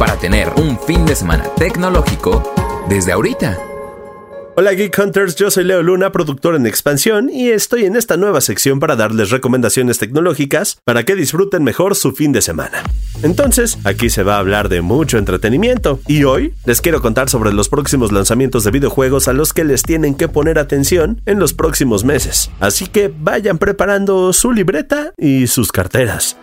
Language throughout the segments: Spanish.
para tener un fin de semana tecnológico desde ahorita. Hola Geek Hunters, yo soy Leo Luna, productor en Expansión, y estoy en esta nueva sección para darles recomendaciones tecnológicas para que disfruten mejor su fin de semana. Entonces, aquí se va a hablar de mucho entretenimiento, y hoy les quiero contar sobre los próximos lanzamientos de videojuegos a los que les tienen que poner atención en los próximos meses. Así que vayan preparando su libreta y sus carteras.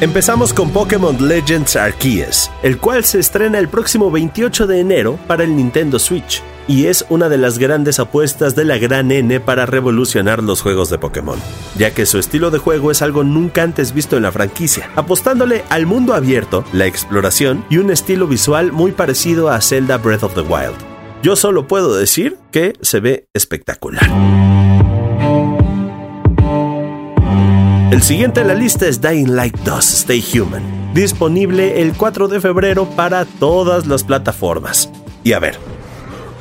Empezamos con Pokémon Legends Arceus, el cual se estrena el próximo 28 de enero para el Nintendo Switch, y es una de las grandes apuestas de la gran N para revolucionar los juegos de Pokémon, ya que su estilo de juego es algo nunca antes visto en la franquicia, apostándole al mundo abierto, la exploración y un estilo visual muy parecido a Zelda Breath of the Wild. Yo solo puedo decir que se ve espectacular. El siguiente en la lista es Dying Light 2 Stay Human, disponible el 4 de febrero para todas las plataformas. Y a ver,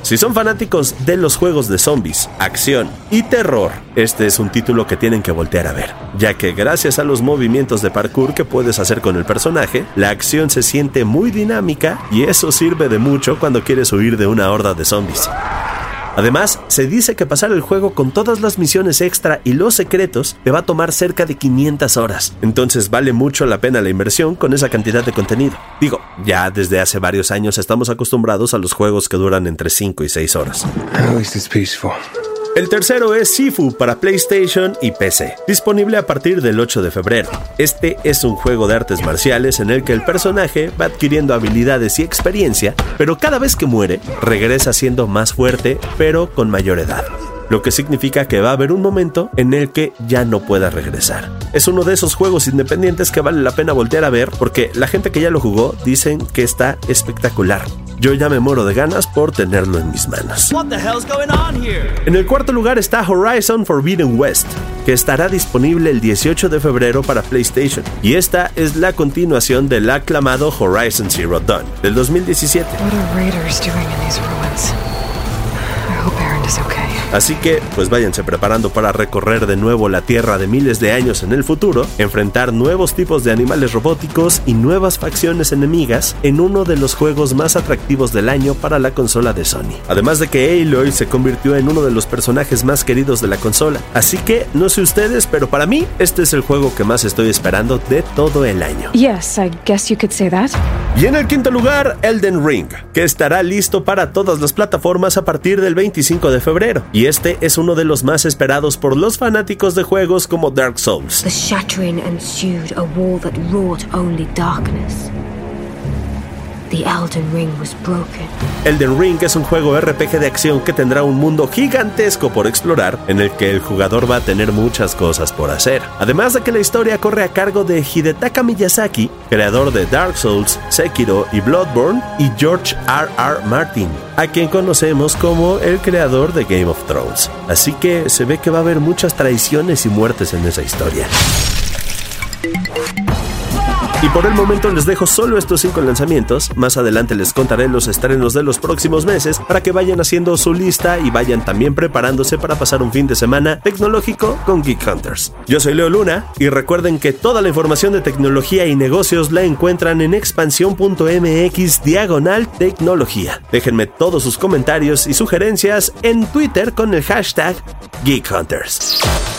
si son fanáticos de los juegos de zombies, acción y terror, este es un título que tienen que voltear a ver, ya que gracias a los movimientos de parkour que puedes hacer con el personaje, la acción se siente muy dinámica y eso sirve de mucho cuando quieres huir de una horda de zombies. Además, se dice que pasar el juego con todas las misiones extra y los secretos te va a tomar cerca de 500 horas. Entonces vale mucho la pena la inversión con esa cantidad de contenido. Digo, ya desde hace varios años estamos acostumbrados a los juegos que duran entre 5 y 6 horas. El tercero es Sifu para PlayStation y PC, disponible a partir del 8 de febrero. Este es un juego de artes marciales en el que el personaje va adquiriendo habilidades y experiencia, pero cada vez que muere, regresa siendo más fuerte, pero con mayor edad lo que significa que va a haber un momento en el que ya no pueda regresar. Es uno de esos juegos independientes que vale la pena voltear a ver porque la gente que ya lo jugó dicen que está espectacular. Yo ya me muero de ganas por tenerlo en mis manos. En el cuarto lugar está Horizon Forbidden West, que estará disponible el 18 de febrero para PlayStation. Y esta es la continuación del aclamado Horizon Zero Dawn del 2017. Así que, pues váyanse preparando para recorrer de nuevo la Tierra de miles de años en el futuro, enfrentar nuevos tipos de animales robóticos y nuevas facciones enemigas en uno de los juegos más atractivos del año para la consola de Sony. Además de que Aloy se convirtió en uno de los personajes más queridos de la consola. Así que, no sé ustedes, pero para mí, este es el juego que más estoy esperando de todo el año. Yes, I guess you could say that. Y en el quinto lugar, Elden Ring, que estará listo para todas las plataformas a partir del 25 de febrero y este es uno de los más esperados por los fanáticos de juegos como Dark Souls. The shattering ensued, a war that wrought only darkness. The Elden Ring was broken. Elden Ring es un juego RPG de acción que tendrá un mundo gigantesco por explorar, en el que el jugador va a tener muchas cosas por hacer. Además de que la historia corre a cargo de Hidetaka Miyazaki, creador de Dark Souls, Sekiro y Bloodborne, y George R. R. Martin, a quien conocemos como el creador de Game of Thrones. Así que se ve que va a haber muchas traiciones y muertes en esa historia. Y por el momento les dejo solo estos cinco lanzamientos. Más adelante les contaré los estrenos de los próximos meses para que vayan haciendo su lista y vayan también preparándose para pasar un fin de semana tecnológico con Geek Hunters. Yo soy Leo Luna y recuerden que toda la información de tecnología y negocios la encuentran en expansión.mx diagonal tecnología. Déjenme todos sus comentarios y sugerencias en Twitter con el hashtag Geek Hunters.